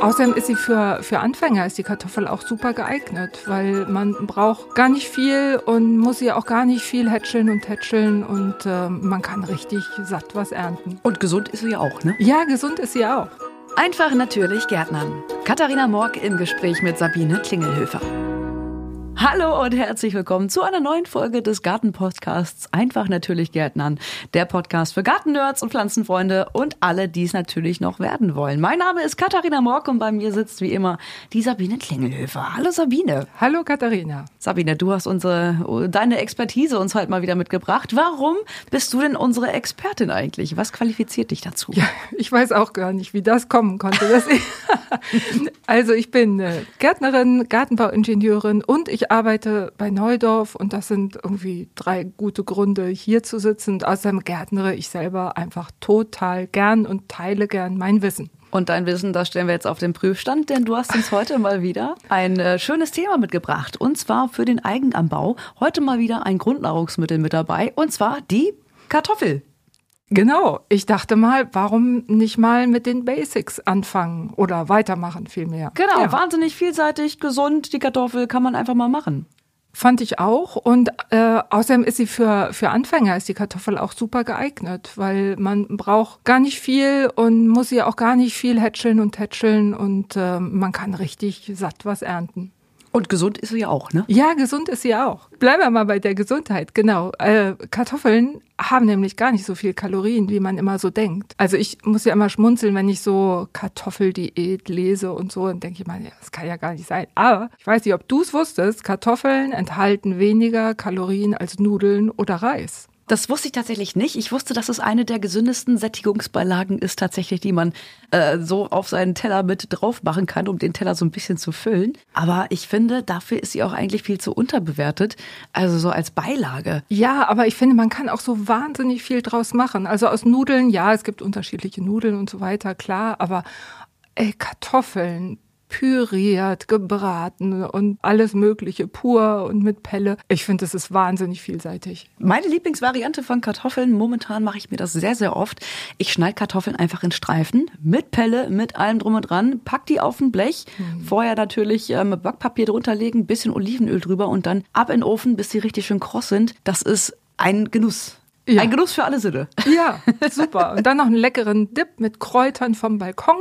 Außerdem ist sie für, für Anfänger ist die Kartoffel auch super geeignet, weil man braucht gar nicht viel und muss sie auch gar nicht viel hätscheln und tätscheln und äh, man kann richtig satt was ernten. Und gesund ist sie ja auch, ne? Ja, gesund ist sie auch. Einfach natürlich Gärtnern. Katharina Morg im Gespräch mit Sabine Klingelhöfer. Hallo und herzlich willkommen zu einer neuen Folge des Gartenpodcasts Einfach natürlich Gärtnern. Der Podcast für Gartennerds und Pflanzenfreunde und alle, die es natürlich noch werden wollen. Mein Name ist Katharina Morg und bei mir sitzt wie immer die Sabine Klingelhöfer. Hallo Sabine. Hallo Katharina. Sabine, du hast unsere, deine Expertise uns heute mal wieder mitgebracht. Warum bist du denn unsere Expertin eigentlich? Was qualifiziert dich dazu? Ja, ich weiß auch gar nicht, wie das kommen konnte. also ich bin äh, Gärtnerin, Gartenbauingenieurin und ich arbeite bei Neudorf und das sind irgendwie drei gute Gründe, hier zu sitzen. Und außerdem gärtnere ich selber einfach total gern und teile gern mein Wissen. Und dein Wissen, das stellen wir jetzt auf den Prüfstand, denn du hast uns heute mal wieder ein äh, schönes Thema mitgebracht. Und zwar für den Eigenanbau. Heute mal wieder ein Grundnahrungsmittel mit dabei. Und zwar die Kartoffel. Genau, ich dachte mal, warum nicht mal mit den Basics anfangen oder weitermachen vielmehr. Genau, ja. wahnsinnig vielseitig, gesund, die Kartoffel kann man einfach mal machen. Fand ich auch. Und äh, außerdem ist sie für, für Anfänger, ist die Kartoffel auch super geeignet, weil man braucht gar nicht viel und muss sie auch gar nicht viel hätscheln und tätscheln und äh, man kann richtig satt was ernten. Und gesund ist sie ja auch, ne? Ja, gesund ist sie auch. Bleiben wir mal bei der Gesundheit, genau. Äh, Kartoffeln haben nämlich gar nicht so viel Kalorien, wie man immer so denkt. Also ich muss ja immer schmunzeln, wenn ich so Kartoffeldiät lese und so, dann denke ich mal, ja, das kann ja gar nicht sein. Aber ich weiß nicht, ob du es wusstest, Kartoffeln enthalten weniger Kalorien als Nudeln oder Reis. Das wusste ich tatsächlich nicht. Ich wusste, dass es eine der gesündesten Sättigungsbeilagen ist, tatsächlich, die man äh, so auf seinen Teller mit drauf machen kann, um den Teller so ein bisschen zu füllen. Aber ich finde, dafür ist sie auch eigentlich viel zu unterbewertet. Also so als Beilage. Ja, aber ich finde, man kann auch so wahnsinnig viel draus machen. Also aus Nudeln, ja, es gibt unterschiedliche Nudeln und so weiter, klar, aber ey, Kartoffeln, püriert, gebraten und alles Mögliche pur und mit Pelle. Ich finde, das ist wahnsinnig vielseitig. Meine Lieblingsvariante von Kartoffeln, momentan mache ich mir das sehr, sehr oft. Ich schneide Kartoffeln einfach in Streifen mit Pelle, mit allem drum und dran, pack die auf ein Blech, mhm. vorher natürlich äh, mit Backpapier drunter legen, bisschen Olivenöl drüber und dann ab in den Ofen, bis die richtig schön kross sind. Das ist ein Genuss. Ja. Ein Genuss für alle Sinne. Ja, super. Und dann noch einen leckeren Dip mit Kräutern vom Balkon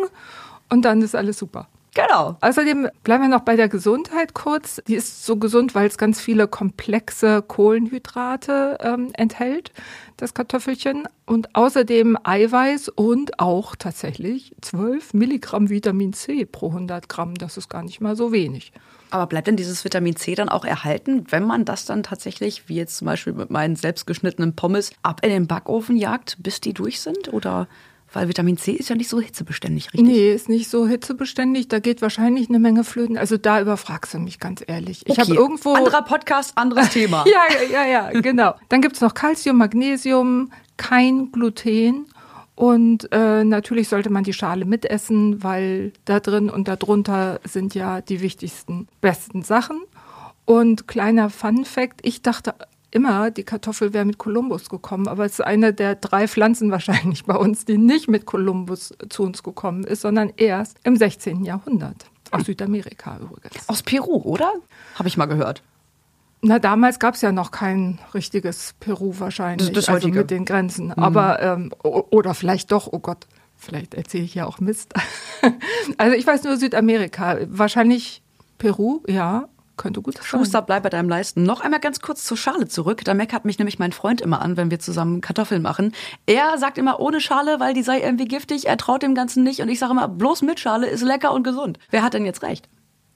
und dann ist alles super. Genau. Außerdem bleiben wir noch bei der Gesundheit kurz. Die ist so gesund, weil es ganz viele komplexe Kohlenhydrate ähm, enthält, das Kartoffelchen. Und außerdem Eiweiß und auch tatsächlich 12 Milligramm Vitamin C pro 100 Gramm. Das ist gar nicht mal so wenig. Aber bleibt denn dieses Vitamin C dann auch erhalten, wenn man das dann tatsächlich, wie jetzt zum Beispiel mit meinen selbstgeschnittenen Pommes, ab in den Backofen jagt, bis die durch sind? Oder weil Vitamin C ist ja nicht so hitzebeständig, richtig? Nee, ist nicht so hitzebeständig. Da geht wahrscheinlich eine Menge flöten. Also da überfragst du mich ganz ehrlich. Ich okay. habe irgendwo. Anderer Podcast, anderes Thema. ja, ja, ja, ja, genau. Dann gibt's noch Calcium, Magnesium, kein Gluten. Und äh, natürlich sollte man die Schale mitessen, weil da drin und darunter sind ja die wichtigsten, besten Sachen. Und kleiner Fun Fact, ich dachte immer, die Kartoffel wäre mit Kolumbus gekommen, aber es ist eine der drei Pflanzen wahrscheinlich bei uns, die nicht mit Kolumbus zu uns gekommen ist, sondern erst im 16. Jahrhundert. Aus Südamerika übrigens. Aus Peru, oder? Habe ich mal gehört. Na, damals gab es ja noch kein richtiges Peru wahrscheinlich. Das, das also mit den Grenzen. Mhm. Aber, ähm, oder vielleicht doch, oh Gott, vielleicht erzähle ich ja auch Mist. also ich weiß nur Südamerika. Wahrscheinlich Peru, ja. Könnte gut sein. Schuster, bleib bei deinem Leisten. Noch einmal ganz kurz zur Schale zurück. Da meckert mich nämlich mein Freund immer an, wenn wir zusammen Kartoffeln machen. Er sagt immer ohne Schale, weil die sei irgendwie giftig. Er traut dem Ganzen nicht. Und ich sage immer, bloß mit Schale ist lecker und gesund. Wer hat denn jetzt recht?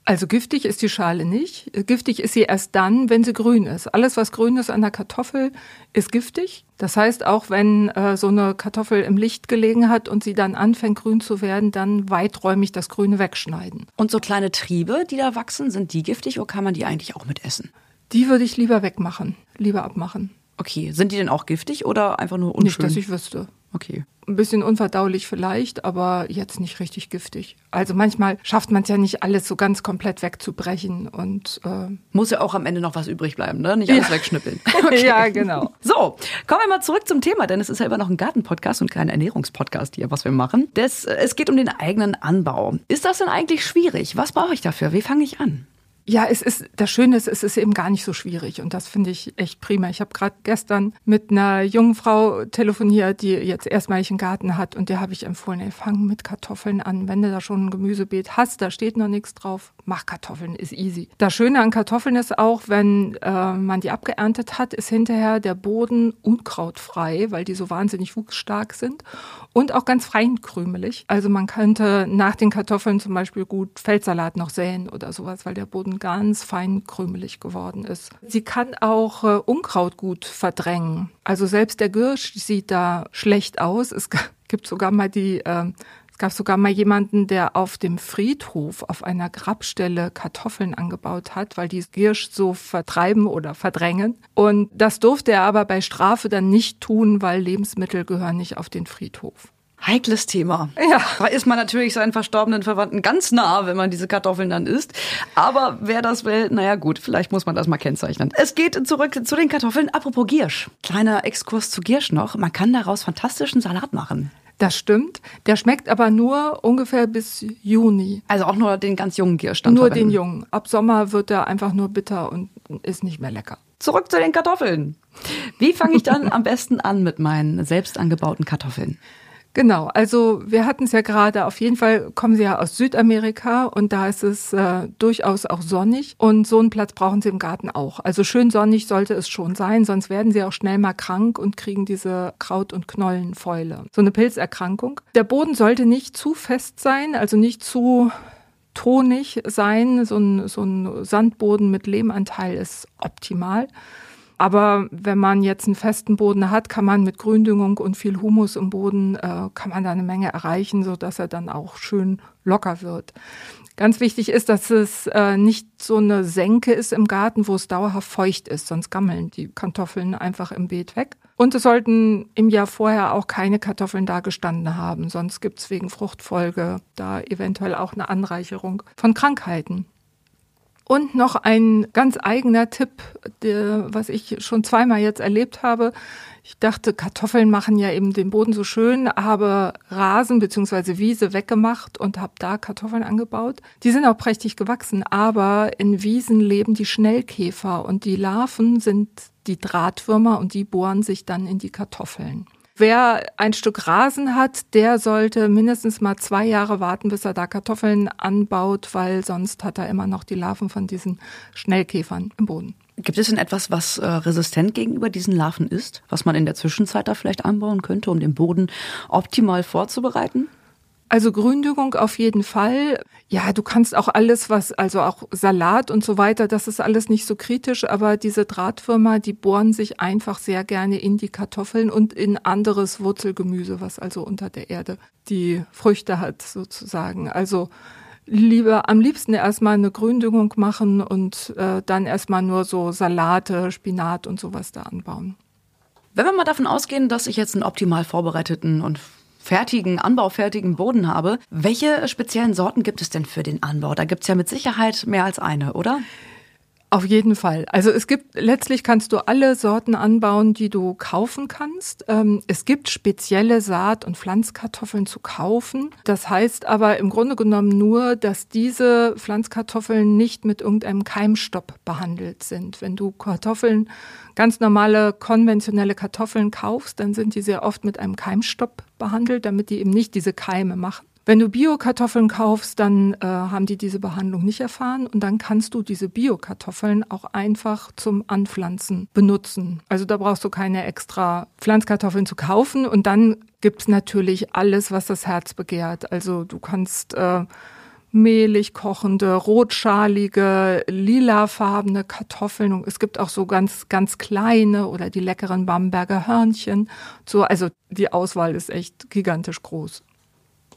Also giftig ist die Schale nicht. Giftig ist sie erst dann, wenn sie grün ist. Alles, was grün ist an der Kartoffel, ist giftig. Das heißt, auch wenn äh, so eine Kartoffel im Licht gelegen hat und sie dann anfängt grün zu werden, dann weiträumig das Grüne wegschneiden. Und so kleine Triebe, die da wachsen, sind die giftig oder kann man die eigentlich auch mit essen? Die würde ich lieber wegmachen, lieber abmachen. Okay, sind die denn auch giftig oder einfach nur unschön? Nicht, dass ich wüsste. Okay. Ein bisschen unverdaulich vielleicht, aber jetzt nicht richtig giftig. Also manchmal schafft man es ja nicht alles so ganz komplett wegzubrechen und äh muss ja auch am Ende noch was übrig bleiben, ne? Nicht alles ja. wegschnippeln. Okay. Ja, genau. So, kommen wir mal zurück zum Thema, denn es ist ja immer noch ein Gartenpodcast und kein Ernährungspodcast hier, was wir machen. Das, es geht um den eigenen Anbau. Ist das denn eigentlich schwierig? Was brauche ich dafür? Wie fange ich an? Ja, es ist das Schöne ist, es ist eben gar nicht so schwierig und das finde ich echt prima. Ich habe gerade gestern mit einer jungen Frau telefoniert, die jetzt erstmalig einen Garten hat und der habe ich empfohlen, ey, fang mit Kartoffeln an. Wenn du da schon ein Gemüsebeet hast, da steht noch nichts drauf, mach Kartoffeln, ist easy. Das Schöne an Kartoffeln ist auch, wenn äh, man die abgeerntet hat, ist hinterher der Boden unkrautfrei, weil die so wahnsinnig wuchsstark sind und auch ganz feinkrümelig. Also man könnte nach den Kartoffeln zum Beispiel gut Feldsalat noch säen oder sowas, weil der Boden Boden ganz fein krümelig geworden ist. Sie kann auch äh, Unkraut gut verdrängen. Also selbst der Girsch sieht da schlecht aus. Es gibt sogar mal die äh, gab sogar mal jemanden, der auf dem Friedhof auf einer Grabstelle Kartoffeln angebaut hat, weil die Girsch so vertreiben oder verdrängen. Und das durfte er aber bei Strafe dann nicht tun, weil Lebensmittel gehören nicht auf den Friedhof. Heikles Thema. Ja. Da ist man natürlich seinen verstorbenen Verwandten ganz nah, wenn man diese Kartoffeln dann isst. Aber wer das will, naja gut, vielleicht muss man das mal kennzeichnen. Es geht zurück zu den Kartoffeln. Apropos Giersch. Kleiner Exkurs zu Giersch noch. Man kann daraus fantastischen Salat machen. Das stimmt. Der schmeckt aber nur ungefähr bis Juni. Also auch nur den ganz jungen Giersch Nur verwenden. den jungen. Ab Sommer wird er einfach nur bitter und ist nicht mehr lecker. Zurück zu den Kartoffeln. Wie fange ich dann am besten an mit meinen selbst angebauten Kartoffeln? Genau, also wir hatten es ja gerade, auf jeden Fall kommen sie ja aus Südamerika und da ist es äh, durchaus auch sonnig und so einen Platz brauchen sie im Garten auch. Also schön sonnig sollte es schon sein, sonst werden sie auch schnell mal krank und kriegen diese Kraut- und Knollenfäule. So eine Pilzerkrankung. Der Boden sollte nicht zu fest sein, also nicht zu tonig sein. So ein, so ein Sandboden mit Lehmanteil ist optimal. Aber wenn man jetzt einen festen Boden hat, kann man mit Gründüngung und viel Humus im Boden, äh, kann man da eine Menge erreichen, so dass er dann auch schön locker wird. Ganz wichtig ist, dass es äh, nicht so eine Senke ist im Garten, wo es dauerhaft feucht ist, sonst gammeln die Kartoffeln einfach im Beet weg. Und es sollten im Jahr vorher auch keine Kartoffeln da gestanden haben, sonst gibt es wegen Fruchtfolge da eventuell auch eine Anreicherung von Krankheiten. Und noch ein ganz eigener Tipp, der, was ich schon zweimal jetzt erlebt habe. Ich dachte, Kartoffeln machen ja eben den Boden so schön, habe Rasen bzw. Wiese weggemacht und habe da Kartoffeln angebaut. Die sind auch prächtig gewachsen, aber in Wiesen leben die Schnellkäfer und die Larven sind die Drahtwürmer und die bohren sich dann in die Kartoffeln. Wer ein Stück Rasen hat, der sollte mindestens mal zwei Jahre warten, bis er da Kartoffeln anbaut, weil sonst hat er immer noch die Larven von diesen Schnellkäfern im Boden. Gibt es denn etwas, was äh, resistent gegenüber diesen Larven ist, was man in der Zwischenzeit da vielleicht anbauen könnte, um den Boden optimal vorzubereiten? Also Gründüngung auf jeden Fall. Ja, du kannst auch alles, was, also auch Salat und so weiter, das ist alles nicht so kritisch, aber diese Drahtwürmer, die bohren sich einfach sehr gerne in die Kartoffeln und in anderes Wurzelgemüse, was also unter der Erde die Früchte hat, sozusagen. Also lieber am liebsten erstmal eine Gründüngung machen und äh, dann erstmal nur so Salate, Spinat und sowas da anbauen. Wenn wir mal davon ausgehen, dass ich jetzt einen optimal vorbereiteten und fertigen, anbaufertigen Boden habe. Welche speziellen Sorten gibt es denn für den Anbau? Da gibt es ja mit Sicherheit mehr als eine, oder? Auf jeden Fall. Also es gibt, letztlich kannst du alle Sorten anbauen, die du kaufen kannst. Ähm, es gibt spezielle Saat- und Pflanzkartoffeln zu kaufen. Das heißt aber im Grunde genommen nur, dass diese Pflanzkartoffeln nicht mit irgendeinem Keimstopp behandelt sind. Wenn du Kartoffeln, ganz normale konventionelle Kartoffeln kaufst, dann sind die sehr oft mit einem Keimstopp behandelt, damit die eben nicht diese Keime machen. Wenn du Bio-Kartoffeln kaufst, dann äh, haben die diese Behandlung nicht erfahren und dann kannst du diese Bio-Kartoffeln auch einfach zum Anpflanzen benutzen. Also da brauchst du keine extra Pflanzkartoffeln zu kaufen und dann gibt's natürlich alles, was das Herz begehrt. Also du kannst äh, mehlig kochende, rotschalige, lilafarbene Kartoffeln. Und es gibt auch so ganz, ganz kleine oder die leckeren Bamberger Hörnchen. So, also die Auswahl ist echt gigantisch groß.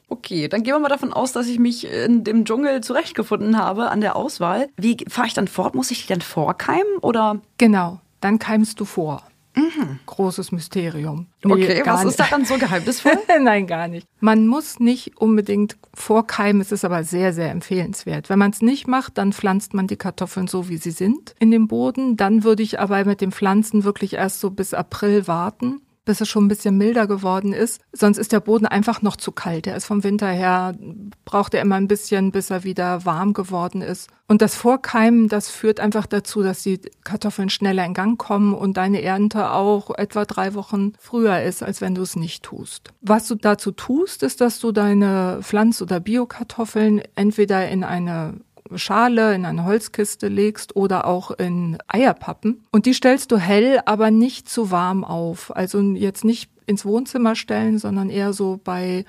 Okay, dann gehen wir mal davon aus, dass ich mich in dem Dschungel zurechtgefunden habe an der Auswahl. Wie fahre ich dann fort? Muss ich die dann vorkeimen oder? Genau, dann keimst du vor. Mhm. Großes Mysterium. Nee, okay, was nicht. ist daran so geheimnisvoll? Nein, gar nicht. Man muss nicht unbedingt vorkeimen, es ist aber sehr, sehr empfehlenswert. Wenn man es nicht macht, dann pflanzt man die Kartoffeln so, wie sie sind in den Boden. Dann würde ich aber mit dem Pflanzen wirklich erst so bis April warten bis es schon ein bisschen milder geworden ist. Sonst ist der Boden einfach noch zu kalt. Er ist vom Winter her, braucht er immer ein bisschen, bis er wieder warm geworden ist. Und das Vorkeimen, das führt einfach dazu, dass die Kartoffeln schneller in Gang kommen und deine Ernte auch etwa drei Wochen früher ist, als wenn du es nicht tust. Was du dazu tust, ist, dass du deine Pflanz- oder Biokartoffeln entweder in eine Schale in eine Holzkiste legst oder auch in Eierpappen. Und die stellst du hell, aber nicht zu warm auf. Also jetzt nicht ins Wohnzimmer stellen, sondern eher so bei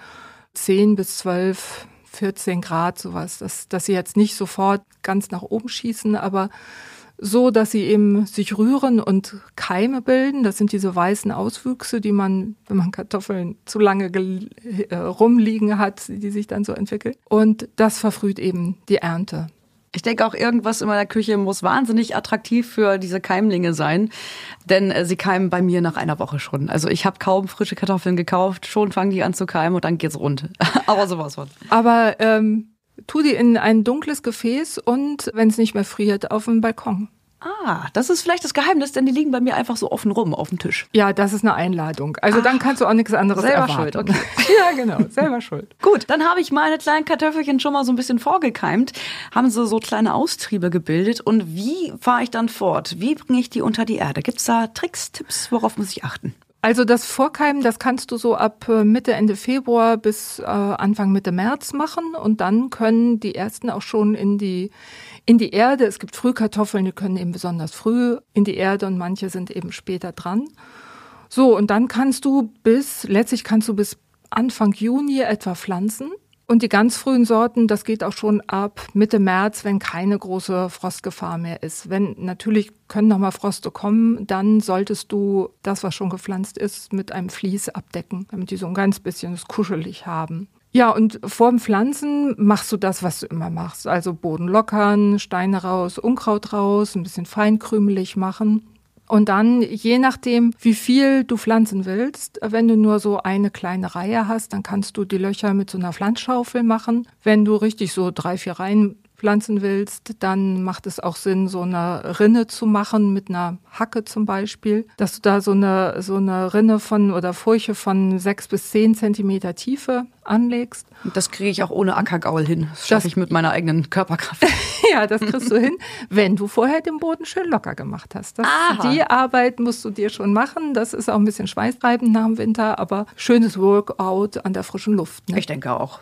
10 bis 12, 14 Grad sowas, dass, dass sie jetzt nicht sofort ganz nach oben schießen, aber so, dass sie eben sich rühren und Keime bilden. Das sind diese weißen Auswüchse, die man, wenn man Kartoffeln zu lange äh, rumliegen hat, die sich dann so entwickeln. Und das verfrüht eben die Ernte. Ich denke auch, irgendwas in meiner Küche muss wahnsinnig attraktiv für diese Keimlinge sein, denn äh, sie keimen bei mir nach einer Woche schon. Also ich habe kaum frische Kartoffeln gekauft, schon fangen die an zu keimen und dann geht's rund. Aber sowas von. Aber ähm, tu die in ein dunkles Gefäß und, wenn es nicht mehr friert, auf dem Balkon. Ah, das ist vielleicht das Geheimnis, denn die liegen bei mir einfach so offen rum auf dem Tisch. Ja, das ist eine Einladung. Also Ach, dann kannst du auch nichts anderes selber erwarten. schuld. Okay. ja, genau, selber schuld. Gut, dann habe ich meine kleinen Kartoffelchen schon mal so ein bisschen vorgekeimt, haben sie so kleine Austriebe gebildet und wie fahre ich dann fort? Wie bringe ich die unter die Erde? Gibt es da Tricks, Tipps, worauf muss ich achten? Also das Vorkeimen, das kannst du so ab äh, Mitte, Ende Februar bis äh, Anfang Mitte März machen und dann können die ersten auch schon in die in die Erde. Es gibt Frühkartoffeln, die können eben besonders früh in die Erde und manche sind eben später dran. So, und dann kannst du bis, letztlich kannst du bis Anfang Juni etwa pflanzen. Und die ganz frühen Sorten, das geht auch schon ab Mitte März, wenn keine große Frostgefahr mehr ist. Wenn natürlich können noch mal Froste kommen, dann solltest du das, was schon gepflanzt ist, mit einem Vlies abdecken, damit die so ein ganz bisschen es kuschelig haben. Ja, und vor dem Pflanzen machst du das, was du immer machst. Also Boden lockern, Steine raus, Unkraut raus, ein bisschen feinkrümelig machen. Und dann, je nachdem, wie viel du pflanzen willst, wenn du nur so eine kleine Reihe hast, dann kannst du die Löcher mit so einer Pflanzschaufel machen. Wenn du richtig so drei, vier Reihen pflanzen willst, dann macht es auch Sinn, so eine Rinne zu machen mit einer Hacke zum Beispiel, dass du da so eine, so eine Rinne von oder Furche von sechs bis zehn Zentimeter Tiefe anlegst. Das kriege ich auch ohne Ackergaul hin. Das schaffe ich mit meiner eigenen Körperkraft. ja, das kriegst du hin, wenn du vorher den Boden schön locker gemacht hast. Das, die Arbeit musst du dir schon machen. Das ist auch ein bisschen schweißtreibend nach dem Winter, aber schönes Workout an der frischen Luft. Ne? Ich denke auch.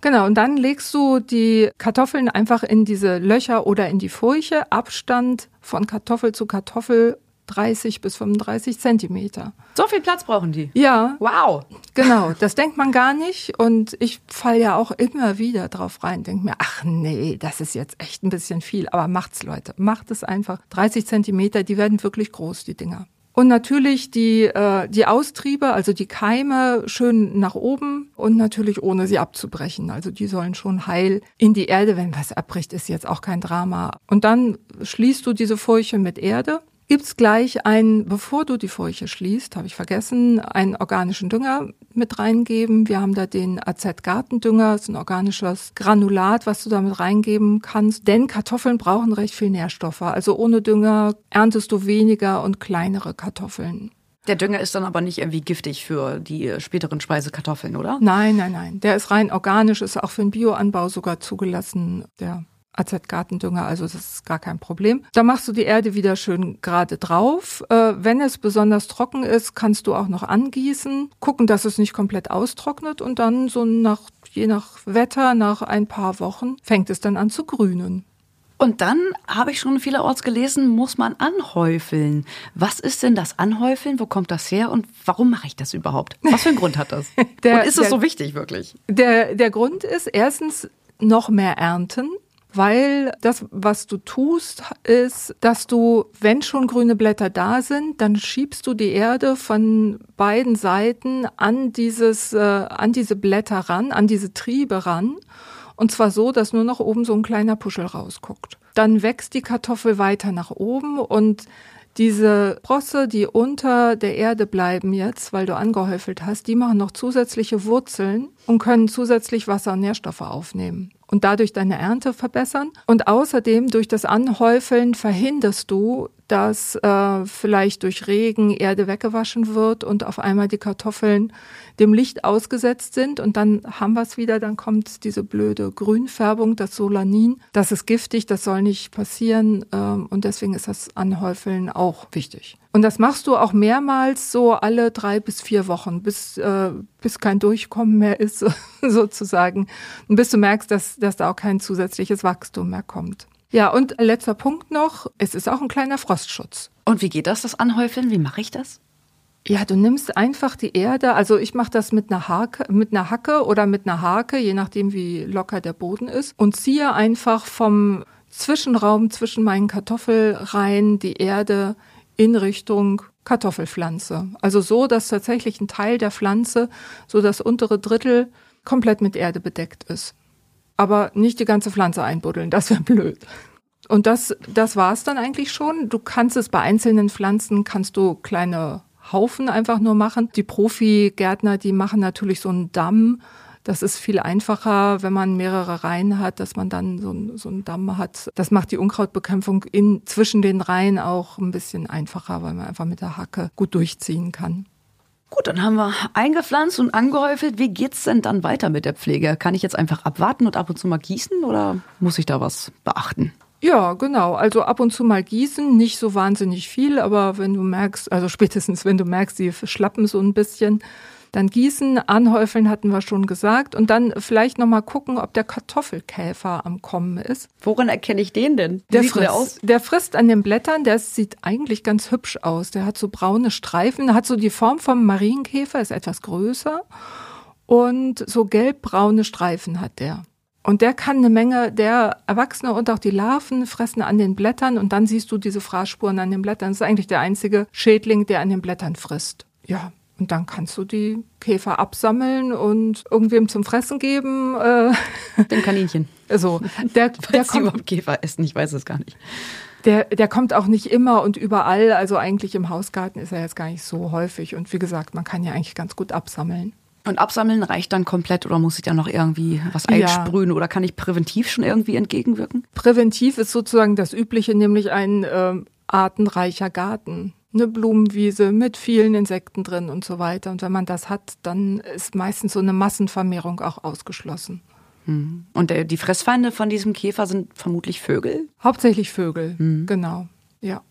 Genau, und dann legst du die Kartoffeln einfach in diese Löcher oder in die Furche. Abstand von Kartoffel zu Kartoffel 30 bis 35 Zentimeter. So viel Platz brauchen die? Ja. Wow. Genau, das denkt man gar nicht. Und ich falle ja auch immer wieder drauf rein, denke mir, ach nee, das ist jetzt echt ein bisschen viel. Aber macht's, Leute. Macht es einfach. 30 Zentimeter, die werden wirklich groß, die Dinger. Und natürlich die, äh, die Austriebe, also die Keime, schön nach oben und natürlich ohne sie abzubrechen. Also die sollen schon heil in die Erde. Wenn was abbricht, ist jetzt auch kein Drama. Und dann schließt du diese Furche mit Erde gibt's gleich ein, bevor du die Furche schließt, habe ich vergessen, einen organischen Dünger mit reingeben. Wir haben da den AZ-Gartendünger, das ist ein organisches Granulat, was du damit reingeben kannst. Denn Kartoffeln brauchen recht viel Nährstoffe. Also ohne Dünger erntest du weniger und kleinere Kartoffeln. Der Dünger ist dann aber nicht irgendwie giftig für die späteren Speisekartoffeln, oder? Nein, nein, nein. Der ist rein organisch, ist auch für den Bioanbau sogar zugelassen. Der AZ-Gartendünger, also das ist gar kein Problem. Da machst du die Erde wieder schön gerade drauf. Äh, wenn es besonders trocken ist, kannst du auch noch angießen, gucken, dass es nicht komplett austrocknet und dann so nach, je nach Wetter, nach ein paar Wochen fängt es dann an zu grünen. Und dann habe ich schon vielerorts gelesen, muss man anhäufeln. Was ist denn das Anhäufeln? Wo kommt das her? Und warum mache ich das überhaupt? Was für einen Grund hat das? der, und ist es so wichtig wirklich? Der, der Grund ist erstens noch mehr ernten weil das, was du tust, ist, dass du, wenn schon grüne Blätter da sind, dann schiebst du die Erde von beiden Seiten an dieses, äh, an diese Blätter ran, an diese Triebe ran. Und zwar so, dass nur noch oben so ein kleiner Puschel rausguckt. Dann wächst die Kartoffel weiter nach oben und Diese Sprosse, die unter der Erde bleiben jetzt, weil du angehäufelt hast, die machen noch zusätzliche Wurzeln und können zusätzlich Wasser und Nährstoffe aufnehmen und dadurch deine Ernte verbessern. Und außerdem durch das Anhäufeln verhinderst du, dass äh, vielleicht durch Regen Erde weggewaschen wird und auf einmal die Kartoffeln dem Licht ausgesetzt sind und dann haben wir es wieder, dann kommt diese blöde Grünfärbung, das Solanin. Das ist giftig, das soll nicht passieren ähm, und deswegen ist das Anhäufeln auch wichtig. Und das machst du auch mehrmals so alle drei bis vier Wochen, bis, äh, bis kein Durchkommen mehr ist, sozusagen. Und bis du merkst, dass, dass da auch kein zusätzliches Wachstum mehr kommt. Ja, und letzter Punkt noch, es ist auch ein kleiner Frostschutz. Und wie geht das, das Anhäufeln? Wie mache ich das? Ja, du nimmst einfach die Erde, also ich mache das mit einer Hake, mit einer Hacke oder mit einer Hake, je nachdem wie locker der Boden ist, und ziehe einfach vom Zwischenraum zwischen meinen Kartoffelreihen die Erde in Richtung Kartoffelpflanze. Also so, dass tatsächlich ein Teil der Pflanze, so das untere Drittel, komplett mit Erde bedeckt ist. Aber nicht die ganze Pflanze einbuddeln, das wäre blöd. Und das, das war's dann eigentlich schon. Du kannst es bei einzelnen Pflanzen, kannst du kleine Haufen einfach nur machen. Die Profi-Gärtner, die machen natürlich so einen Damm. Das ist viel einfacher, wenn man mehrere Reihen hat, dass man dann so, so einen Damm hat. Das macht die Unkrautbekämpfung in, zwischen den Reihen auch ein bisschen einfacher, weil man einfach mit der Hacke gut durchziehen kann. Gut, dann haben wir eingepflanzt und angehäufelt. Wie geht's denn dann weiter mit der Pflege? Kann ich jetzt einfach abwarten und ab und zu mal gießen oder muss ich da was beachten? Ja, genau. Also ab und zu mal gießen, nicht so wahnsinnig viel, aber wenn du merkst, also spätestens wenn du merkst, sie schlappen so ein bisschen, dann gießen, anhäufeln hatten wir schon gesagt und dann vielleicht noch mal gucken, ob der Kartoffelkäfer am Kommen ist. Woran erkenne ich den denn? Der frisst, der, aus? der frisst an den Blättern, der sieht eigentlich ganz hübsch aus. Der hat so braune Streifen, hat so die Form vom Marienkäfer, ist etwas größer und so gelbbraune Streifen hat der. Und der kann eine Menge, der Erwachsene und auch die Larven fressen an den Blättern und dann siehst du diese Fraßspuren an den Blättern. Das ist eigentlich der einzige Schädling, der an den Blättern frisst. Ja, und dann kannst du die Käfer absammeln und irgendwem zum Fressen geben. Äh, Dem Kaninchen. So, der, der kommt, überhaupt Käfer essen, ich weiß es gar nicht. Der, der kommt auch nicht immer und überall. Also eigentlich im Hausgarten ist er jetzt gar nicht so häufig. Und wie gesagt, man kann ja eigentlich ganz gut absammeln. Und absammeln reicht dann komplett oder muss ich da noch irgendwie was einsprühen ja. oder kann ich präventiv schon irgendwie entgegenwirken? Präventiv ist sozusagen das Übliche, nämlich ein äh, artenreicher Garten. Eine Blumenwiese mit vielen Insekten drin und so weiter. Und wenn man das hat, dann ist meistens so eine Massenvermehrung auch ausgeschlossen. Hm. Und der, die Fressfeinde von diesem Käfer sind vermutlich Vögel? Hauptsächlich Vögel, mhm. genau. Ja.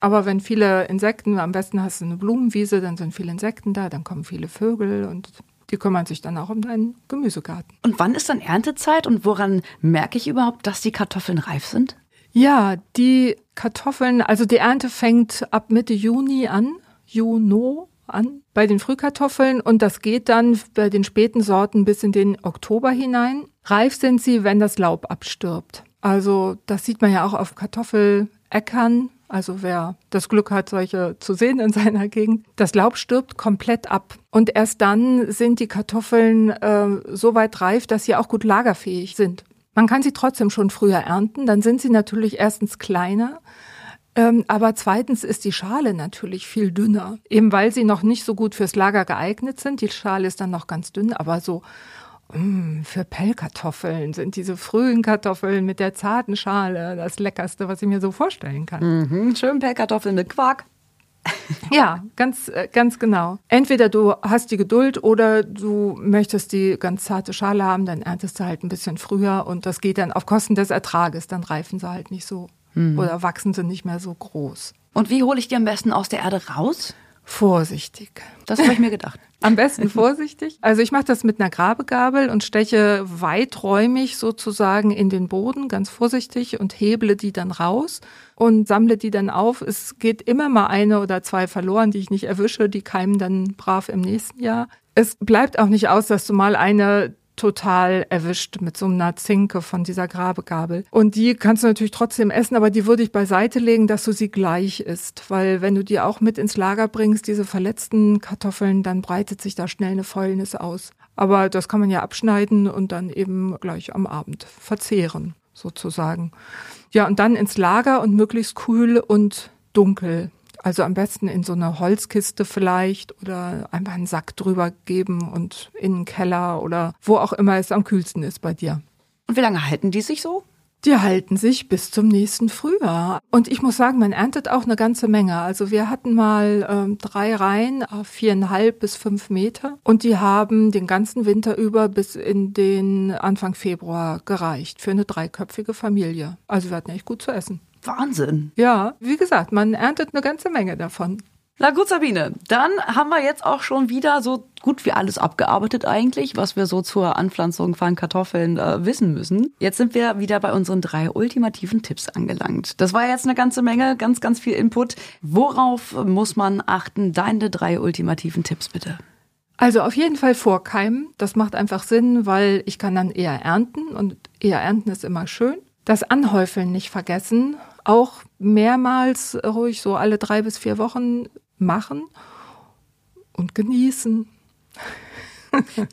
Aber wenn viele Insekten, am besten hast du eine Blumenwiese, dann sind viele Insekten da, dann kommen viele Vögel und die kümmern sich dann auch um deinen Gemüsegarten. Und wann ist dann Erntezeit und woran merke ich überhaupt, dass die Kartoffeln reif sind? Ja, die Kartoffeln, also die Ernte fängt ab Mitte Juni an, Juno an, bei den Frühkartoffeln und das geht dann bei den späten Sorten bis in den Oktober hinein. Reif sind sie, wenn das Laub abstirbt. Also das sieht man ja auch auf Kartoffeläckern, also wer das Glück hat, solche zu sehen in seiner Gegend, das Laub stirbt komplett ab. Und erst dann sind die Kartoffeln äh, so weit reif, dass sie auch gut lagerfähig sind. Man kann sie trotzdem schon früher ernten, dann sind sie natürlich erstens kleiner, ähm, aber zweitens ist die Schale natürlich viel dünner, eben weil sie noch nicht so gut fürs Lager geeignet sind. Die Schale ist dann noch ganz dünn, aber so Mm, für Pellkartoffeln sind diese frühen Kartoffeln mit der zarten Schale das Leckerste, was ich mir so vorstellen kann. Mhm, schön Pellkartoffeln mit Quark. ja, ganz, äh, ganz genau. Entweder du hast die Geduld oder du möchtest die ganz zarte Schale haben, dann erntest du halt ein bisschen früher und das geht dann auf Kosten des Ertrages. Dann reifen sie halt nicht so mhm. oder wachsen sie nicht mehr so groß. Und wie hole ich die am besten aus der Erde raus? Vorsichtig. Das habe ich mir gedacht. Am besten vorsichtig. Also ich mache das mit einer Grabegabel und steche weiträumig sozusagen in den Boden, ganz vorsichtig und heble die dann raus und sammle die dann auf. Es geht immer mal eine oder zwei verloren, die ich nicht erwische, die keimen dann brav im nächsten Jahr. Es bleibt auch nicht aus, dass du mal eine total erwischt mit so einer Zinke von dieser Grabegabel. Und die kannst du natürlich trotzdem essen, aber die würde ich beiseite legen, dass du sie gleich isst. Weil wenn du die auch mit ins Lager bringst, diese verletzten Kartoffeln, dann breitet sich da schnell eine Fäulnis aus. Aber das kann man ja abschneiden und dann eben gleich am Abend verzehren, sozusagen. Ja, und dann ins Lager und möglichst kühl und dunkel. Also am besten in so eine Holzkiste vielleicht oder einfach einen Sack drüber geben und in den Keller oder wo auch immer es am kühlsten ist bei dir. Und wie lange halten die sich so? Die halten sich bis zum nächsten Frühjahr. Und ich muss sagen, man erntet auch eine ganze Menge. Also wir hatten mal ähm, drei Reihen auf viereinhalb bis fünf Meter und die haben den ganzen Winter über bis in den Anfang Februar gereicht für eine dreiköpfige Familie. Also wir hatten echt gut zu essen. Wahnsinn. Ja, wie gesagt, man erntet eine ganze Menge davon. Na gut, Sabine, dann haben wir jetzt auch schon wieder so gut wie alles abgearbeitet eigentlich, was wir so zur Anpflanzung von Kartoffeln äh, wissen müssen. Jetzt sind wir wieder bei unseren drei ultimativen Tipps angelangt. Das war jetzt eine ganze Menge, ganz, ganz viel Input. Worauf muss man achten? Deine drei ultimativen Tipps bitte. Also auf jeden Fall vorkeimen. Das macht einfach Sinn, weil ich kann dann eher ernten und eher ernten ist immer schön. Das Anhäufeln nicht vergessen. Auch mehrmals ruhig so alle drei bis vier Wochen machen und genießen.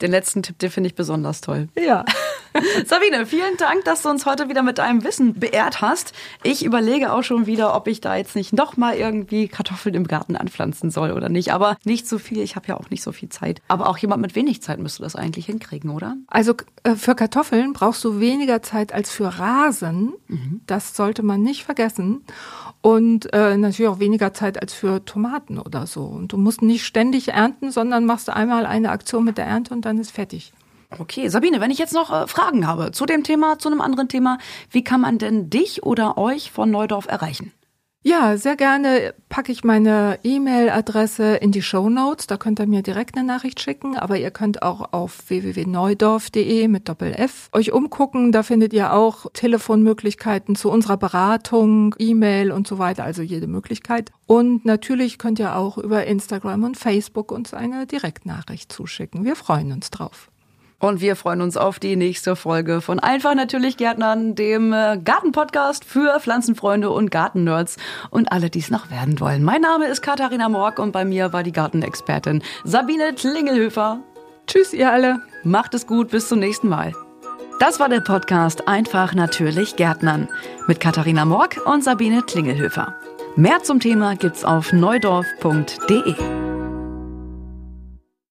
Den letzten Tipp, den finde ich besonders toll. Ja. Sabine, vielen Dank, dass du uns heute wieder mit deinem Wissen beehrt hast. Ich überlege auch schon wieder, ob ich da jetzt nicht noch mal irgendwie Kartoffeln im Garten anpflanzen soll oder nicht. Aber nicht so viel. Ich habe ja auch nicht so viel Zeit. Aber auch jemand mit wenig Zeit müsste das eigentlich hinkriegen, oder? Also äh, für Kartoffeln brauchst du weniger Zeit als für Rasen. Mhm. Das sollte man nicht vergessen. Und äh, natürlich auch weniger Zeit als für Tomaten oder so. Und du musst nicht ständig ernten, sondern machst einmal eine Aktion mit der Ernte und dann ist fertig. Okay, Sabine, wenn ich jetzt noch äh, Fragen habe zu dem Thema, zu einem anderen Thema, wie kann man denn dich oder euch von Neudorf erreichen? Ja, sehr gerne packe ich meine E-Mail-Adresse in die Show Notes. Da könnt ihr mir direkt eine Nachricht schicken. Aber ihr könnt auch auf www.neudorf.de mit Doppel F euch umgucken. Da findet ihr auch Telefonmöglichkeiten zu unserer Beratung, E-Mail und so weiter. Also jede Möglichkeit. Und natürlich könnt ihr auch über Instagram und Facebook uns eine Direktnachricht zuschicken. Wir freuen uns drauf. Und wir freuen uns auf die nächste Folge von Einfach natürlich Gärtnern, dem äh, Gartenpodcast für Pflanzenfreunde und Gartennerds und alle, die es noch werden wollen. Mein Name ist Katharina Morg und bei mir war die Gartenexpertin Sabine Klingelhöfer. Tschüss, ihr alle. Macht es gut, bis zum nächsten Mal. Das war der Podcast Einfach natürlich Gärtnern mit Katharina Morg und Sabine Klingelhöfer. Mehr zum Thema gibt's auf neudorf.de.